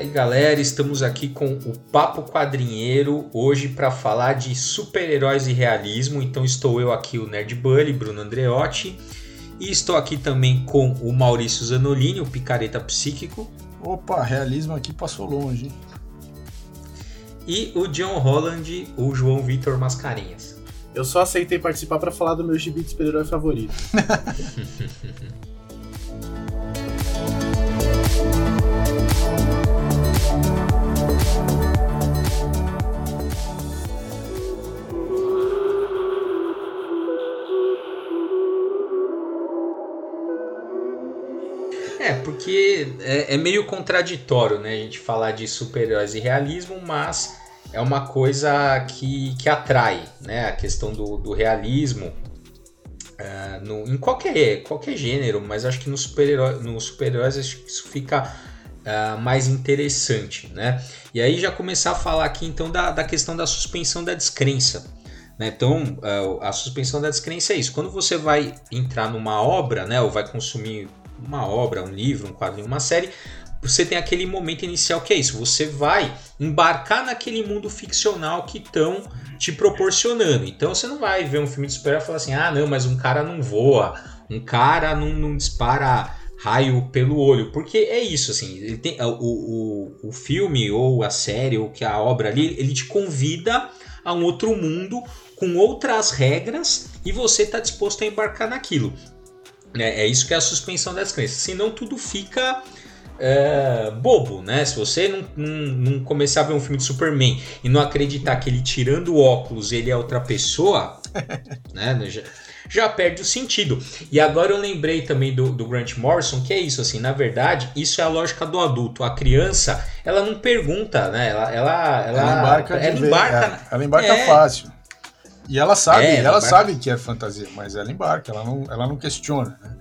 aí galera, estamos aqui com o Papo Quadrinheiro hoje para falar de super-heróis e realismo. Então estou eu aqui, o Nerd Bully, Bruno Andreotti, e estou aqui também com o Maurício Zanolini, o Picareta Psíquico. Opa, realismo aqui passou longe. Hein? E o John Holland, o João Vitor Mascarenhas. Eu só aceitei participar para falar do meu gibi de super-herói favorito. É, porque é, é, meio contraditório, né? A gente falar de super-heróis e realismo, mas é uma coisa que, que atrai, né? A questão do, do realismo uh, no, em qualquer, qualquer gênero, mas acho que no super-heróis no super isso fica uh, mais interessante, né? E aí já começar a falar aqui então da, da questão da suspensão da descrença. Né? Então, uh, a suspensão da descrença é isso. Quando você vai entrar numa obra, né, ou vai consumir uma obra, um livro, um quadrinho, uma série, você tem aquele momento inicial que é isso. Você vai embarcar naquele mundo ficcional que estão te proporcionando. Então você não vai ver um filme de super e falar assim: ah, não, mas um cara não voa, um cara não, não dispara raio pelo olho. Porque é isso, assim. Ele tem, o, o, o filme ou a série ou que a obra ali, ele te convida a um outro mundo com outras regras e você está disposto a embarcar naquilo. É, é isso que é a suspensão das crenças. Senão tudo fica é, bobo, né? Se você não, não, não, começar a ver um filme de Superman e não acreditar que ele tirando o óculos ele é outra pessoa, né? Já, já, perde o sentido. E agora eu lembrei também do, do, Grant Morrison, que é isso, assim, na verdade, isso é a lógica do adulto. A criança, ela não pergunta, né? Ela, ela, ela, ela embarca, ela embarca, ela embarca é, fácil. E ela sabe, é, ela, ela sabe que é fantasia, mas ela embarca, ela não, ela não questiona, né?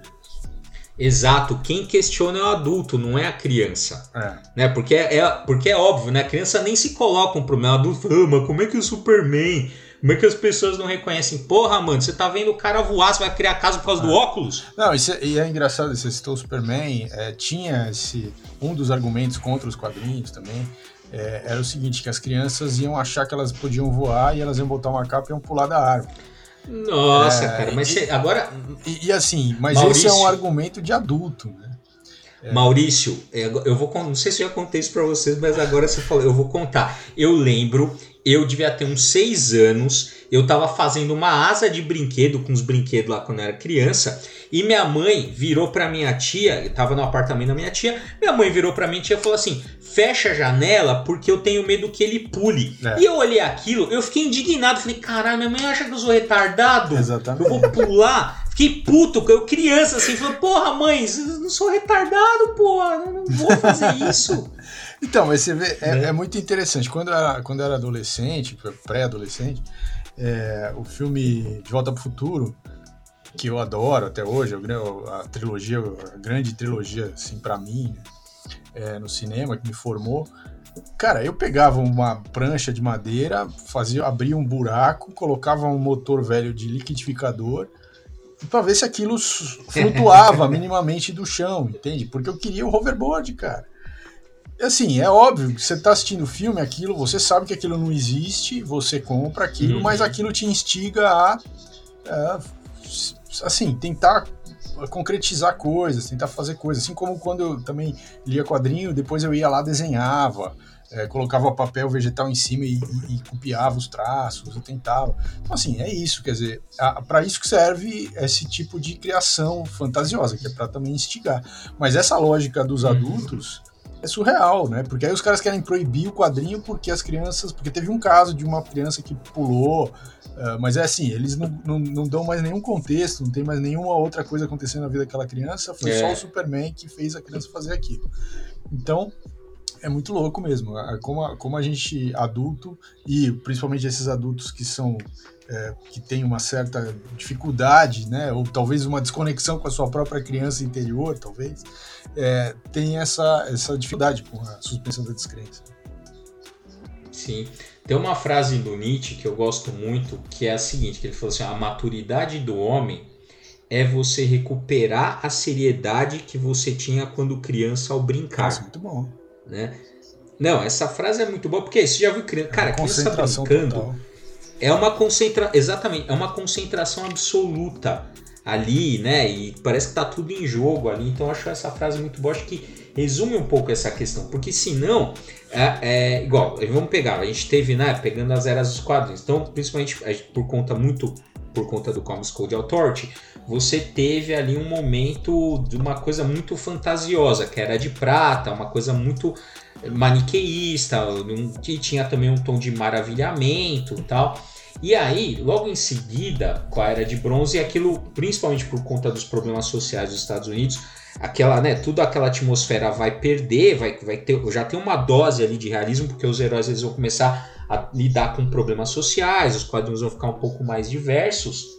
Exato, quem questiona é o adulto, não é a criança. É. Né? Porque, é, é, porque é óbvio, né? A criança nem se coloca um problema. O adulto fala, ah, mas como é que o Superman. Como é que as pessoas não reconhecem? Porra, mano, você tá vendo o cara voar, você vai criar casa por causa é. do óculos? Não, isso é, e é engraçado, você citou o Superman, é, tinha esse. Um dos argumentos contra os quadrinhos também é, era o seguinte, que as crianças iam achar que elas podiam voar e elas iam botar uma capa e iam pular da árvore. Nossa, é, cara, mas e, agora. E, e, assim, mas Maurício, esse é um argumento de adulto, né? É. Maurício, é, eu vou não sei se eu já contei isso para vocês, mas agora você falou, eu vou contar. Eu lembro, eu devia ter uns seis anos, eu tava fazendo uma asa de brinquedo com os brinquedos lá quando eu era criança, e minha mãe virou pra minha tia, eu tava no apartamento da minha tia, minha mãe virou pra minha tia e falou assim: fecha a janela porque eu tenho medo que ele pule. É. E eu olhei aquilo, eu fiquei indignado, falei, caralho, minha mãe acha que eu sou retardado? Exatamente. Eu vou pular. Fiquei puto, eu criança assim, falei, porra, mãe, eu não sou retardado, porra, não vou fazer isso. então, mas você vê, é, é. é, muito interessante. Quando eu era, quando eu era adolescente, pré-adolescente, é, o filme De Volta para o Futuro, que eu adoro até hoje, a trilogia, a grande trilogia, assim, para mim, é, no cinema, que me formou. Cara, eu pegava uma prancha de madeira, fazia, abria um buraco, colocava um motor velho de liquidificador para ver se aquilo flutuava minimamente do chão, entende? Porque eu queria o hoverboard, cara. Assim, é óbvio que você está assistindo o filme, aquilo, você sabe que aquilo não existe, você compra aquilo, uhum. mas aquilo te instiga a, a, assim, tentar concretizar coisas, tentar fazer coisas. Assim como quando eu também lia quadrinho, depois eu ia lá, desenhava, é, colocava papel vegetal em cima e, e, e, copiava os traços, eu tentava. Então, assim, é isso, quer dizer, para isso que serve esse tipo de criação fantasiosa, que é para também instigar. Mas essa lógica dos uhum. adultos é surreal, né? Porque aí os caras querem proibir o quadrinho porque as crianças. Porque teve um caso de uma criança que pulou, uh, mas é assim, eles não, não, não, dão mais nenhum contexto, não tem mais nenhuma outra coisa acontecendo na vida daquela criança, foi é. só o Superman que fez a criança fazer aquilo. Então, é muito louco mesmo. Como a, como a gente, adulto, e principalmente esses adultos que são. É, que tem uma certa dificuldade, né? Ou talvez uma desconexão com a sua própria criança interior, talvez é, tem essa, essa dificuldade com a suspensão da descrença. Sim. Tem uma frase do Nietzsche que eu gosto muito, que é a seguinte, que ele falou assim, a maturidade do homem é você recuperar a seriedade que você tinha quando criança ao brincar. Nossa, muito bom. Né? Não, essa frase é muito boa, porque você já viu criança. Cara, criança brincando. total. É uma concentração. Exatamente, é uma concentração absoluta ali, né? E parece que tá tudo em jogo ali. Então acho essa frase muito boa. Acho que resume um pouco essa questão. Porque senão, é, é igual, vamos pegar, a gente teve, né? Pegando as eras dos quadrinhos. Então, principalmente por conta muito. Por conta do Comics Code Authority, você teve ali um momento de uma coisa muito fantasiosa, que era de prata, uma coisa muito maniqueísta, que tinha também um tom de maravilhamento e tal. E aí, logo em seguida, com a Era de Bronze, aquilo, principalmente por conta dos problemas sociais dos Estados Unidos, aquela, né, tudo aquela atmosfera vai perder, vai, vai ter, já tem uma dose ali de realismo, porque os heróis eles vão começar a lidar com problemas sociais, os quadrinhos vão ficar um pouco mais diversos,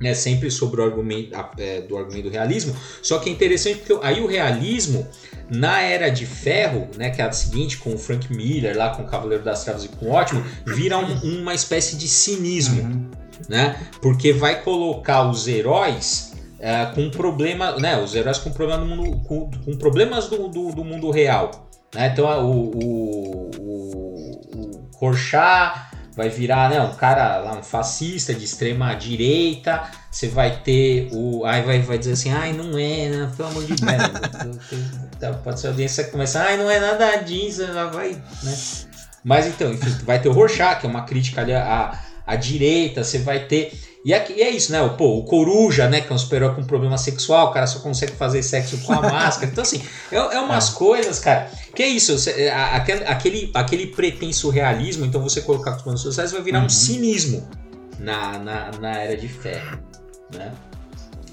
né, sempre sobre o argumento é, do argumento do realismo. Só que é interessante porque aí o realismo na Era de Ferro, né, que é a seguinte, com o Frank Miller lá com o Cavaleiro das Trevas e com o Ótimo, vira um- uma espécie de cinismo Uhum. né? Porque vai colocar os heróis é, com problema, né? Os heróis com problema no mundo, com, com problemas do, do, do mundo real, né? Então a- o, o, o, o Rorschach vai virar, né? Um cara lá, um fascista de extrema direita. Você vai ter o, aí vai, vai dizer assim, ai não é, né? Pelo amor de Deus, pode ser audiência que começa, ai não é nada disso, vai, né? Mas então, enfim, vai ter o Rorschach, que é uma crítica ali à, à direita, você vai ter. E, aqui, e é isso, né? O, pô, o Coruja, né? Que é um super com problema sexual, o cara só consegue fazer sexo com a máscara. Então, assim, é, é umas coisas, cara. Que é isso, você- a- aquele, aquele, aquele pretenso realismo, então você colocar com os problemas sociais vai virar um Uhum. cinismo na, na, na Era de Ferro, né?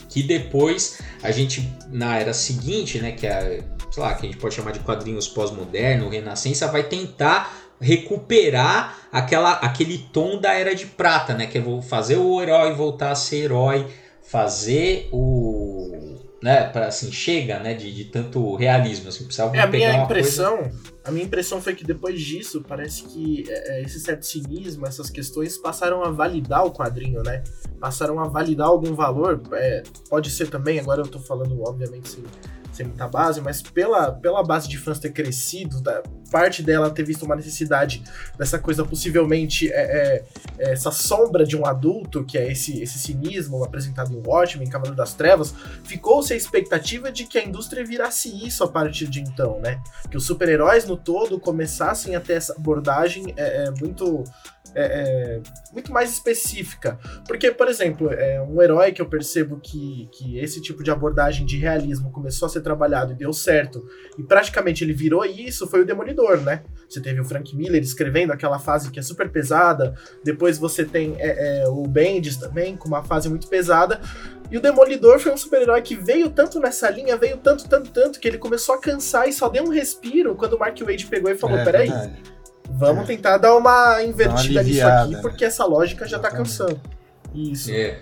Que depois a gente, na era seguinte, né? Que é, sei lá, que a gente pode chamar de quadrinhos pós-moderno, renascença, vai tentar recuperar aquela, aquele tom da era de prata, né? Que é vo- fazer o herói voltar a ser herói, fazer o. Né, para assim, chega, né, de, de tanto realismo, assim, precisava É, a minha uma coisa... impressão, a minha impressão foi que depois disso, parece que é, é, esse certo cinismo, essas questões passaram a validar o quadrinho, né? Passaram a validar algum valor. é, pode ser também, agora eu tô falando, obviamente, sem, sem muita base, mas pela, pela base de fãs ter crescido, da, parte dela ter visto uma necessidade dessa coisa possivelmente é, é, é, essa sombra de um adulto, que é esse, esse cinismo apresentado em Watchmen, Cavaleiro das Trevas, ficou-se a expectativa de que a indústria virasse isso a partir de então, né? Que os super-heróis no todo começassem a ter essa abordagem é, é, muito. É, é, muito mais específica. Porque, por exemplo, é um herói que eu percebo que, que esse tipo de abordagem de realismo começou a ser trabalhado e deu certo, e praticamente ele virou isso, foi o Demolidor, né? Você teve o Frank Miller escrevendo aquela fase que é super pesada, depois você tem é, é, o Bendis também, com uma fase muito pesada, e o Demolidor foi um super-herói que veio tanto nessa linha, veio tanto, tanto, tanto, que ele começou a cansar e só deu um respiro quando o Mark Wade pegou e falou: É, peraí, verdade. Vamos tentar dar uma invertida nisso aliviada, aqui, porque essa lógica já tá cansando. Isso. É.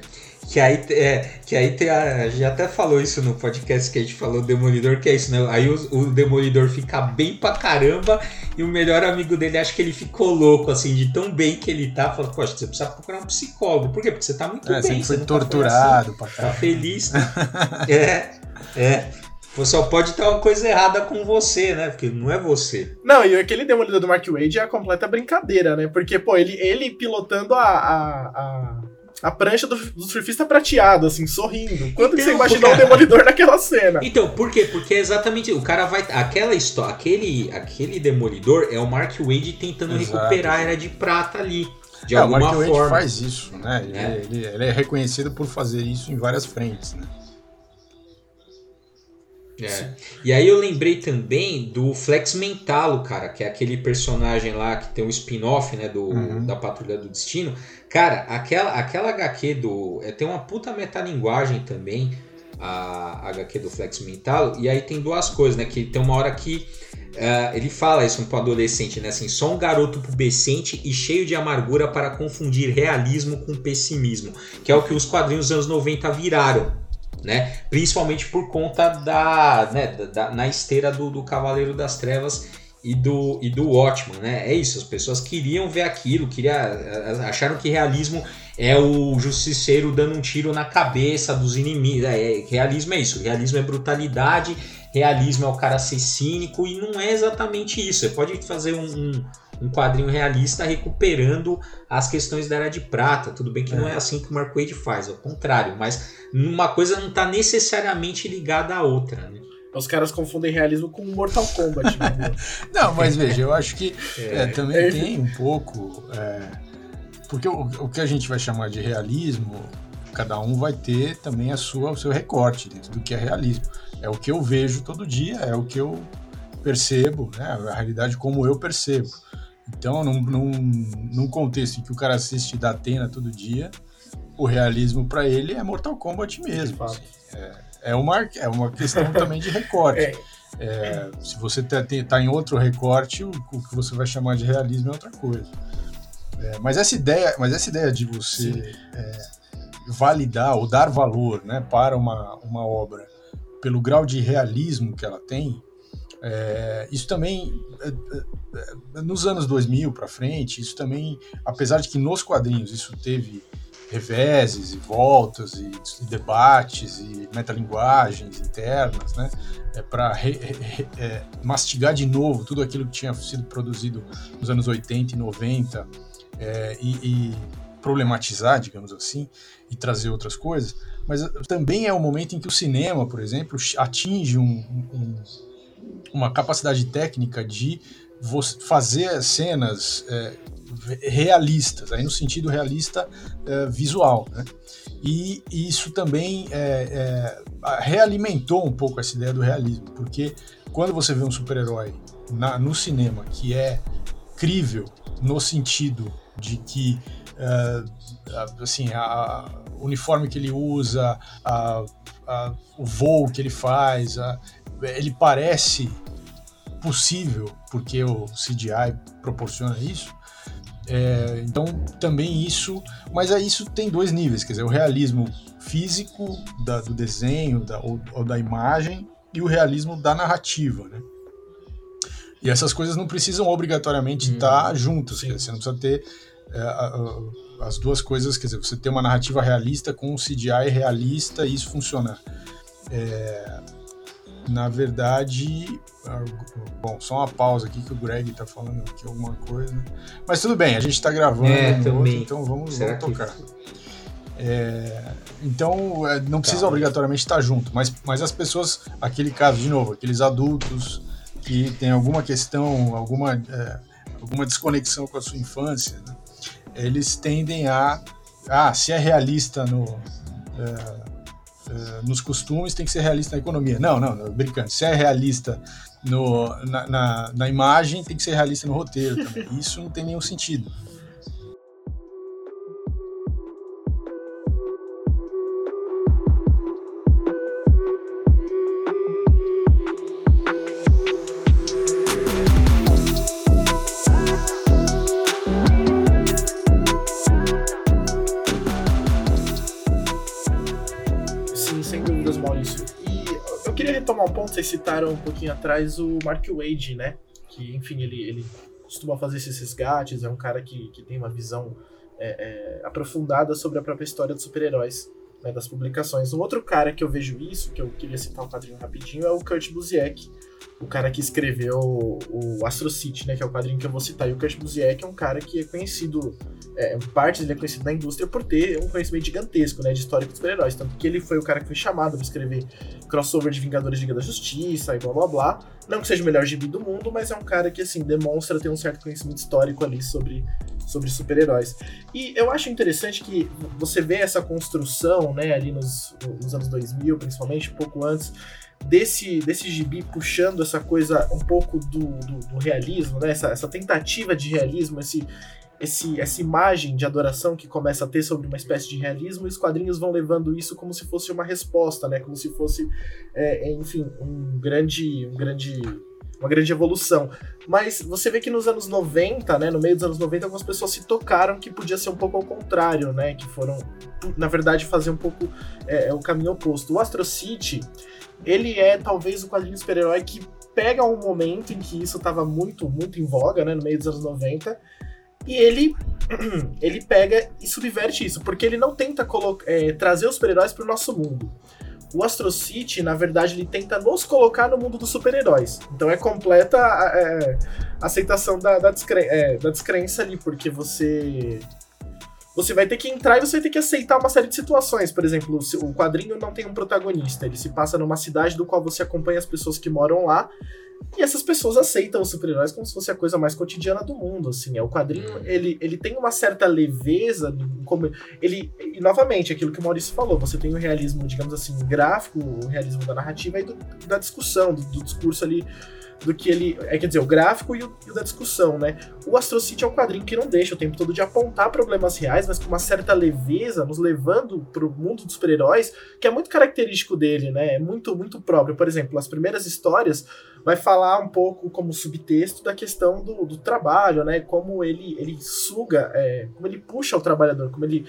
Que aí, é, que aí tem a, a gente até falou isso no podcast que a gente falou Demolidor, que é isso, né? Aí o, o Demolidor fica bem pra caramba e o melhor amigo dele acha que ele ficou louco, assim, de tão bem que ele tá. Fala, poxa, você precisa procurar um psicólogo. Por quê? Porque você tá muito É, bem. você foi nunca assim. torturado pra Tá feliz. né? é, é. Pô, Só pode ter uma coisa errada com você, né? Porque não é você. Não, e aquele Demolidor do Mark Wade é a completa brincadeira, né? Porque, pô, ele, ele pilotando a, a, a, a prancha do, do surfista prateado, assim, sorrindo. Quando que Então, você imaginou cara. o Demolidor naquela cena? Então, por quê? Porque é exatamente o cara vai. Aquela história, aquele, aquele demolidor é o Mark Wade tentando Exato. recuperar a era de prata ali. De É, o alguma Mark Wade forma. faz isso, né? Ele É. é. Ele, ele é reconhecido por fazer isso em várias frentes, né? É. E aí eu lembrei também do Flex Mentalo, cara, que é aquele personagem lá que tem um spin-off, né, do, Uhum. da Patrulha do Destino. Cara, aquela, aquela HQ do... É, tem uma puta metalinguagem também, a HQ do Flex Mentalo. E aí tem duas coisas, né, que tem uma hora que ah, ele fala isso pro adolescente, né, assim, só um garoto pubescente e cheio de amargura para confundir realismo com pessimismo, que é o que os quadrinhos dos anos 90 viraram né? Principalmente por conta da, né, da, da- na esteira do, do Cavaleiro das Trevas e do e do Watchman, né? É isso, as pessoas queriam ver aquilo, queria, acharam que realismo é o justiceiro dando um tiro na cabeça dos inimigos. É, é- realismo é isso, realismo é brutalidade, realismo é o cara ser cínico, e não é exatamente isso. Você pode fazer um, um, um quadrinho realista recuperando as questões da Era de Prata. Tudo bem que é. não é assim que o Mark Wade faz, ao contrário, mas uma coisa não está necessariamente ligada à outra, né? Os caras confundem realismo com Mortal Kombat. Né? não, mas veja, eu acho que é, é também é. tem um pouco. É, porque o, o, que a gente vai chamar de realismo, cada um vai ter também a sua, o seu recorte dentro do que é realismo. É o que eu vejo todo dia, é o que eu percebo, né? a realidade como eu percebo. Então, num, num, num contexto em que o cara assiste da Atena todo dia, o realismo para ele é Mortal Kombat mesmo. Assim, é, é, uma, é uma questão também de recorte. É. É, se você está tá em outro recorte, o, o, que você vai chamar de realismo é outra coisa. É, mas essa ideia, mas essa ideia de você é, validar ou dar valor, né, para uma, uma obra pelo grau de realismo que ela tem, é, isso também, é, é, é, nos anos 2000 para frente, isso também, apesar de que nos quadrinhos isso teve reveses e voltas e, e debates e metalinguagens internas, né, é, para é, mastigar de novo tudo aquilo que tinha sido produzido nos anos 80 e 90 é, e, e problematizar, digamos assim, e trazer outras coisas, mas também é o momento em que o cinema, por exemplo, atinge um, um uma capacidade técnica de fazer cenas é, realistas, aí no sentido realista é, visual, né? E, isso também é, é realimentou um pouco essa ideia do realismo, porque quando você vê um super-herói no cinema que é crível no sentido de que uh, assim a, o uniforme que ele usa, a, a, o voo que ele faz, ele parece possível, porque o CGI proporciona isso. É, então, também isso. Mas aí isso tem dois níveis: quer dizer, o realismo físico da, do desenho da, ou, ou, da imagem e o realismo da narrativa, né? E essas coisas não precisam obrigatoriamente hum. estar juntas. Dizer, você não precisa ter é, a, a, as duas coisas, quer dizer, você ter uma narrativa realista com um CGI realista e isso funcionar. É, na verdade, bom, só uma pausa aqui que o Greg tá falando aqui alguma coisa. Mas tudo bem, a gente tá gravando, é, também. Outro, então vamos, vamos tocar. É, então, é, não precisa tá, obrigatoriamente estar junto, mas, mas as pessoas, aquele caso, de novo, aqueles adultos que têm alguma questão, alguma, é, alguma desconexão com a sua infância, né? eles tendem a. Ah, se é realista no. É, nos costumes, tem que ser realista na economia. Não, não, não brincando. Se é realista no, na, na, na imagem, tem que ser realista no roteiro também. Isso não tem nenhum sentido. Citaram um pouquinho atrás o Mark Wade, né? Que, enfim, ele, ele costuma fazer esses resgates, é um cara que, que tem uma visão é, é, aprofundada sobre a própria história dos super-heróis, né, das publicações. Um outro cara que eu vejo isso, que eu queria citar um quadrinho rapidinho, é o Kurt Busiek, o cara que escreveu o Astro City, né, que é o quadrinho que eu vou citar. E o Kurt Busiek é um cara que é conhecido, é, parte dele é conhecido na indústria por ter um conhecimento gigantesco, né, de história dos super-heróis. Tanto que ele foi o cara que foi chamado para escrever crossover de Vingadores Liga da Justiça e blá blá blá. Não que seja o melhor gibi do mundo, mas é um cara que, assim, demonstra ter um certo conhecimento histórico ali sobre, sobre super-heróis. E eu acho interessante que você vê essa construção, né, ali nos, nos anos 2000, principalmente, um pouco antes, desse, desse gibi puxando essa coisa um pouco do, do, do realismo, né? Essa, essa, tentativa de realismo, esse, esse, essa imagem de adoração que começa a ter sobre uma espécie de realismo, e os quadrinhos vão levando isso como se fosse uma resposta, né? Como se fosse, é, é enfim, um grande, um grande uma grande evolução. Mas você vê que nos anos 90, né, no meio dos anos 90, algumas pessoas se tocaram que podia ser um pouco ao contrário, né, que foram, na verdade, fazer um pouco é, é o caminho oposto. O Astro City, ele é talvez o quadrinho super-herói que pega um momento em que isso estava muito, muito em voga, né, no meio dos anos 90, e ele ele pega e subverte isso, porque ele não tenta é, trazer os super-heróis para o nosso mundo. O Astro City, na verdade, ele tenta nos colocar no mundo dos super-heróis. Então é completa é, aceitação da, da, é, da descrença ali, porque você você vai ter que entrar e você vai ter que aceitar uma série de situações. Por exemplo, o quadrinho não tem um protagonista, ele se passa numa cidade do qual você acompanha as pessoas que moram lá. E essas pessoas aceitam os super-heróis como se fosse a coisa mais cotidiana do mundo, assim. É o quadrinho, hum. ele, ele tem uma certa leveza, como ele e novamente aquilo que o Maurício falou, você tem o realismo, digamos assim, gráfico, o realismo da narrativa e do, da discussão, do, do discurso ali do que ele. É, quer dizer, o gráfico e o, e o, da discussão, né? O Astro City é um quadrinho que não deixa o tempo todo de apontar problemas reais, mas com uma certa leveza, nos levando pro mundo dos super-heróis, que é muito característico dele, né? É muito, muito próprio. Por exemplo, as primeiras histórias vai falar um pouco como subtexto da questão do, do trabalho, né? Como ele, ele suga, é, como ele puxa o trabalhador, como ele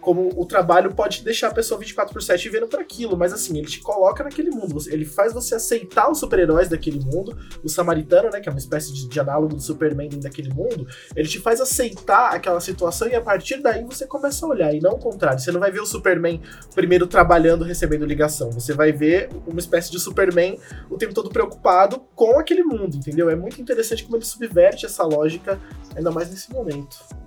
como o trabalho pode deixar a pessoa 24 por 7 vendo para aquilo, mas assim, ele te coloca naquele mundo, ele faz você aceitar os super-heróis daquele mundo, o Samaritano, né, que é uma espécie de, de análogo do Superman daquele mundo, ele te faz aceitar aquela situação e a partir daí você começa a olhar, e não o contrário, você não vai ver o Superman primeiro trabalhando, recebendo ligação, você vai ver uma espécie de Superman o tempo todo preocupado com aquele mundo, entendeu? É muito interessante como ele subverte essa lógica, ainda mais nesse momento.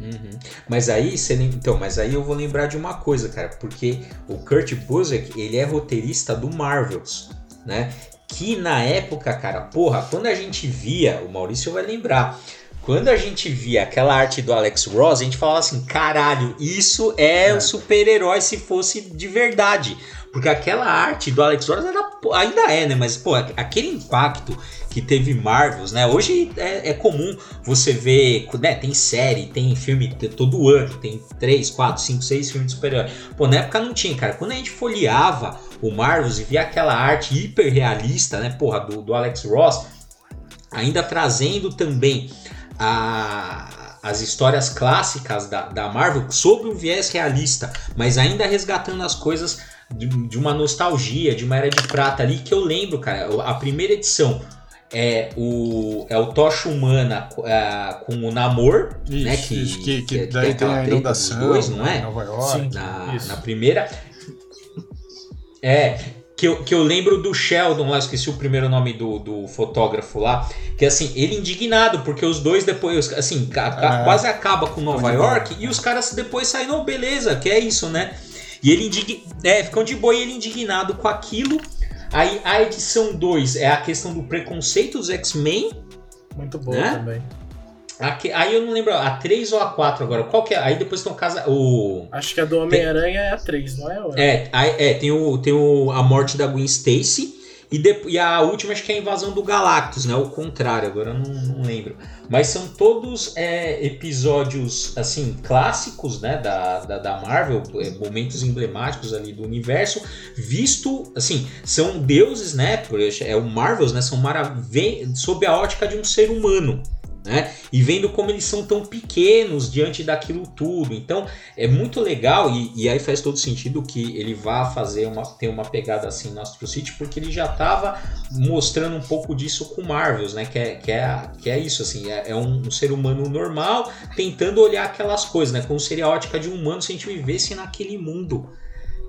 Uhum. Mas aí você então, mas aí eu vou lembrar de uma coisa, cara, porque o Kurt Busiek ele é roteirista do Marvels, né? Que na época, cara, porra, quando a gente via, o Maurício vai lembrar, quando a gente via aquela arte do Alex Ross, a gente falava assim, caralho, isso é, é. o super-herói se fosse de verdade. Porque aquela arte do Alex Ross era, ainda é, né? Mas, pô, aquele impacto que teve Marvels, né? Hoje é, é comum você ver, né? Tem série, tem filme todo ano, tem 3, 4, 5, 6 filmes de super-herói. Pô, na época não tinha, cara. Quando a gente folheava o Marvels e via aquela arte hiper realista, né? Porra, do, do Alex Ross, ainda trazendo também a, as histórias clássicas da, da Marvel sob um viés realista, mas ainda resgatando as coisas de, de, uma nostalgia, de uma era de prata ali, que eu lembro, cara, a primeira edição é o, é o Tocha Humana uh, com o Namor, isso, né? Que, isso, que, que, que daí tem a inundação, dois, não é? Nova York. Sim, na, na primeira. É, que eu, que eu lembro do Sheldon lá, esqueci o primeiro nome do, do fotógrafo lá, que assim, ele indignado, porque os dois depois, assim, é. quase acaba com Nova York e os caras depois saem, não, beleza, que é isso, né? E ele indigna, é, ficam de boa e ele indignado com aquilo. Aí a edição 2 é a questão do preconceito dos X-Men. Muito boa né? também. Aqui, aí eu não lembro, a 3 ou a 4 agora? Qual que é? Aí depois tem o casa. O... Acho que a do Homem-Aranha é a 3, não é? É, é, tem, o, tem o, a morte da Gwen Stacy. E, de, e a última acho que é a invasão do Galactus, né? O contrário, agora eu não, não lembro. Mas são todos é, episódios, assim, clássicos, né? Da, da, da Marvel, é, momentos emblemáticos ali do universo, visto, assim, são deuses, né? É o Marvels, né? São maravilhas sob a ótica de um ser humano né? E vendo como eles são tão pequenos diante daquilo tudo. Então é muito legal e, e aí faz todo sentido que ele vá fazer uma ter uma pegada assim no Astro City, porque ele já estava mostrando um pouco disso com Marvels, né? Que é, que é, que é isso, assim, é, é um, um, ser humano normal tentando olhar aquelas coisas, né? Como seria a ótica de um humano se a gente vivesse naquele mundo.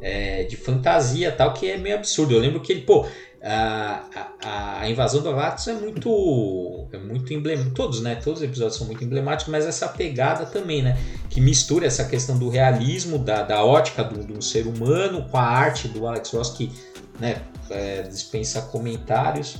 É, de fantasia tal, que é meio absurdo. Eu lembro que ele, pô, a, a, a, invasão do Galactus é muito é muito emblemático todos né todos os episódios são muito emblemáticos mas essa pegada também né que mistura essa questão do realismo da, da ótica do, do ser humano com a arte do Alex Ross que né é, dispensa comentários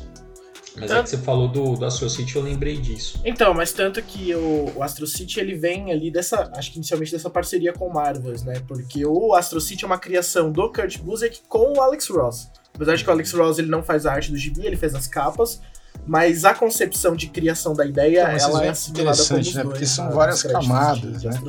mas tanto... é que você falou do, do Astro City, eu lembrei disso. Então, mas tanto que o, o Astro City ele vem ali dessa, acho que inicialmente dessa parceria com o Marvels, né? Porque o Astro City é uma criação do Kurt Busiek com o Alex Ross. Apesar de que o Alex Ross ele não faz a arte do gibi, ele fez as capas, mas a concepção de criação da ideia, então, ela é interessante, né? Dois, Porque são várias camadas, né?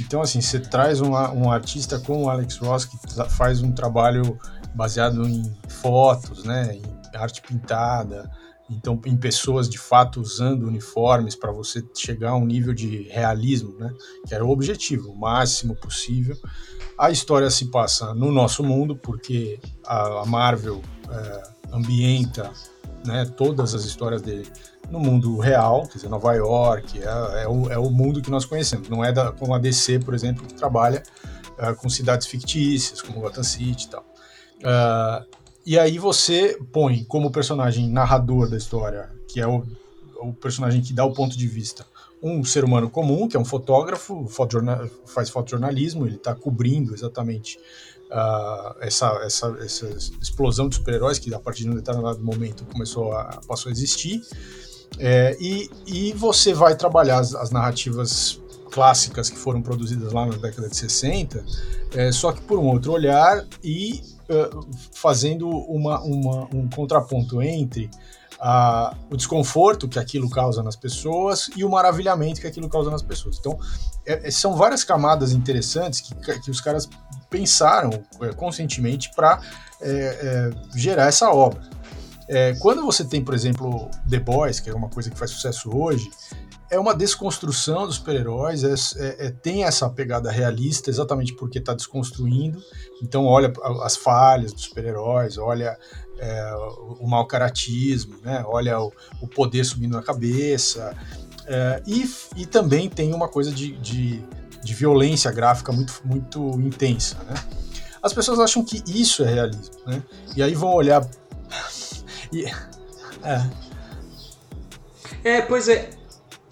Então, assim, você traz um, um artista como o Alex Ross que faz um trabalho baseado em fotos, né? Em arte pintada, então em pessoas de fato usando uniformes para você chegar a um nível de realismo, né? Que era o objetivo, o máximo possível. A história se passa no nosso mundo, porque a, Marvel é, ambienta né, todas as histórias dele no mundo real, quer dizer, Nova York, é, é, o, é o mundo que nós conhecemos. Não é da, como a DC, por exemplo, que trabalha é, com cidades fictícias, como Gotham City e tal. Uh, e aí você põe como personagem narrador da história, que é o, o personagem que dá o ponto de vista, um ser humano comum, que é um fotógrafo, faz fotojornalismo, ele está cobrindo exatamente uh, essa, essa, essa explosão de super-heróis que a partir de um determinado momento começou a, passou a existir. É, e, e você vai trabalhar as, as, narrativas clássicas que foram produzidas lá na década de 60, é, só que por um outro olhar e fazendo uma, uma, um contraponto entre o desconforto que aquilo causa nas pessoas e o maravilhamento que aquilo causa nas pessoas. Então, é, é são várias camadas interessantes que, que os caras pensaram é, conscientemente para é, é, gerar essa obra. É, quando você tem, por exemplo, The Boys, que é uma coisa que faz sucesso hoje, é uma desconstrução dos super-heróis, é, é, é, tem essa pegada realista exatamente porque está desconstruindo. Então, olha as falhas dos super-heróis, olha é, o mau caratismo, né? olha o, o, poder subindo na cabeça. É, e, e também tem uma coisa de, de, de, violência gráfica muito, muito intensa. Né? As pessoas acham que isso é realismo, né? e aí vão olhar. e, é. é, pois é.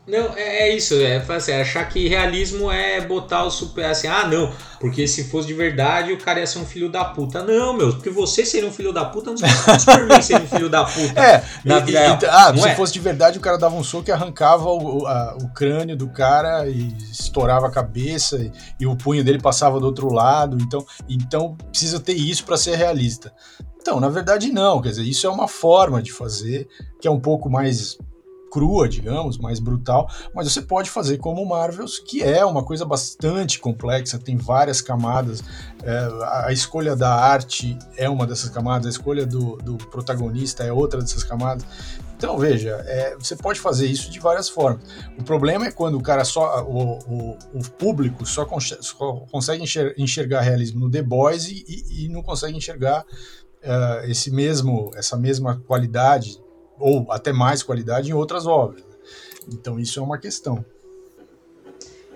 Não, é, é isso, é assim, achar que realismo é botar o super assim, ah não, porque se fosse de verdade o cara ia ser um filho da puta. Não, meu, porque você seria um filho da puta, não se Superman ser um filho da puta. É, na vida e, Ah, não se é? fosse de verdade o cara dava um soco e arrancava o, a, o crânio do cara e estourava a cabeça e, e, o punho dele passava do outro lado. Então, então precisa ter isso para ser realista. Então, na verdade, não. Quer dizer, isso é uma forma de fazer que é um pouco mais crua, digamos, mais brutal, mas você pode fazer como o Marvels, que é uma coisa bastante complexa, tem várias camadas. É, a escolha da arte é uma dessas camadas, a escolha do, do protagonista é outra dessas camadas. Então, veja, é, você pode fazer isso de várias formas. O problema é quando o cara só. O, o, o público só, só, consegue enxergar realismo no The Boys e, e, e não consegue enxergar uh, esse mesmo, essa mesma qualidade ou até mais qualidade em outras obras. Né? Então isso é uma questão.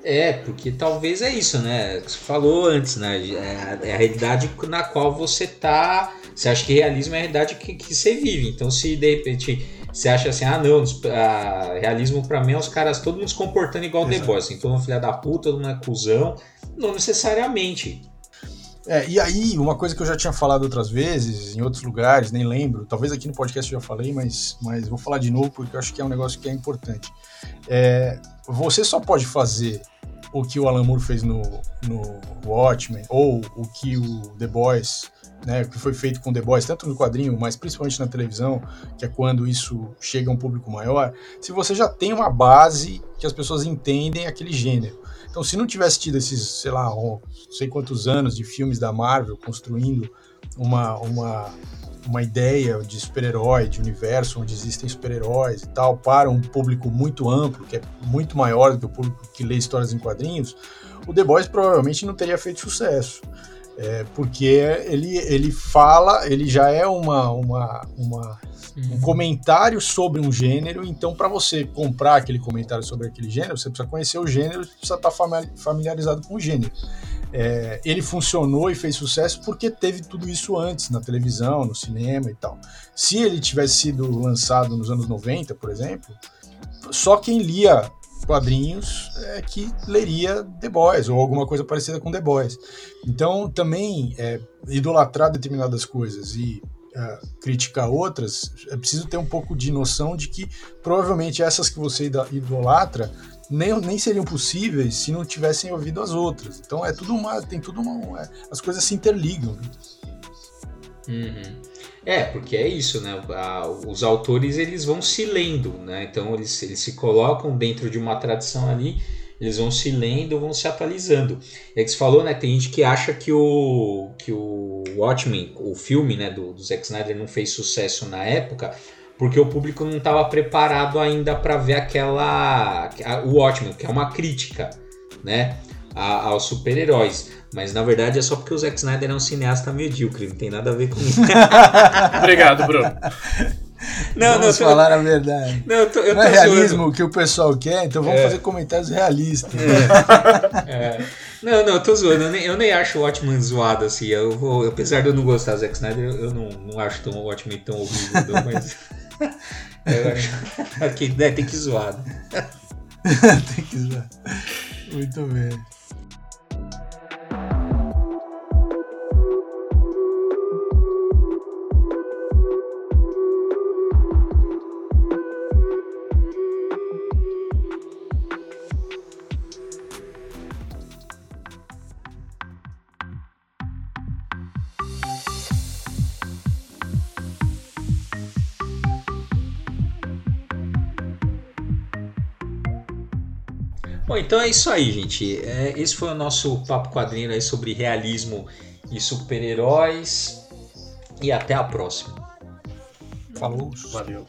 É, porque talvez é isso, né? Você falou antes, né? É, é a realidade na qual você tá. Você acha que realismo é a realidade que, que você vive. Então, se de repente você acha assim, ah, não, a, realismo para mim é os caras todo mundo se comportando igual Exato. The Boys, assim, todo mundo filha da puta, todo mundo é cuzão. Não necessariamente. É, e aí, uma coisa que eu já tinha falado outras vezes, em outros lugares, nem lembro, talvez aqui no podcast eu já falei, mas, mas vou falar de novo porque eu acho que é um negócio que é importante. É, você só pode fazer o que o Alan Moore fez no, no Watchmen, ou o que o The Boys, né, que foi feito com The Boys, tanto no quadrinho, mas principalmente na televisão, que é quando isso chega a um público maior, se você já tem uma base que as pessoas entendem aquele gênero. Então, se não tivesse tido esses, sei lá, não sei quantos anos de filmes da Marvel construindo uma, uma, uma ideia de super-herói, de universo onde existem super-heróis e tal, para um público muito amplo, que é muito maior do que o público que lê histórias em quadrinhos, o The Boys provavelmente não teria feito sucesso. É, porque ele, ele fala, ele já é uma, uma, uma um comentário sobre um gênero. Então, para você comprar aquele comentário sobre aquele gênero, você precisa conhecer o gênero, precisa estar tá familiarizado com o gênero. É, ele funcionou e fez sucesso porque teve tudo isso antes, na televisão, no cinema e tal. Se ele tivesse sido lançado nos anos 90, por exemplo, só quem lia quadrinhos é, que leria The Boys ou alguma coisa parecida com The Boys. Então, também é, idolatrar determinadas coisas e uh, criticar outras, é preciso ter um pouco de noção de que provavelmente essas que você idolatra nem, nem seriam possíveis se não tivessem ouvido as outras. Então é tudo uma. Tem tudo uma. É, as coisas se interligam. Né? Uhum. É, porque é isso, né? os autores eles vão se lendo, né? Então eles, eles se colocam dentro de uma tradição ali eles vão se lendo, vão se atualizando. É que você falou, né? Tem gente que acha que o, que o Watchmen, o filme né, do, do Zack Snyder, não fez sucesso na época porque o público não estava preparado ainda para ver aquela. o Watchmen, que é uma crítica, né? A, aos super-heróis. Mas na verdade é só porque o Zack Snyder é um cineasta medíocre, não tem nada a ver com isso. Obrigado, Bruno. Não, vamos não, falar a verdade. Não, eu tô, eu não é realismo o que o pessoal quer, então vamos é. fazer comentários realistas. É. é. Não, não, eu tô zoando. Eu nem, eu nem acho o Watchmen zoado assim. Eu vou, apesar de eu não gostar do Zack Snyder, eu, não, não acho tão, o Watchmen tão horrível, mas. eu acho que né, tem que zoar. Né? tem que zoar. Muito bem. Bom, então é isso aí, gente. É, esse foi o nosso papo quadrinho aí sobre realismo e super-heróis. E até a próxima. Falou. Valeu.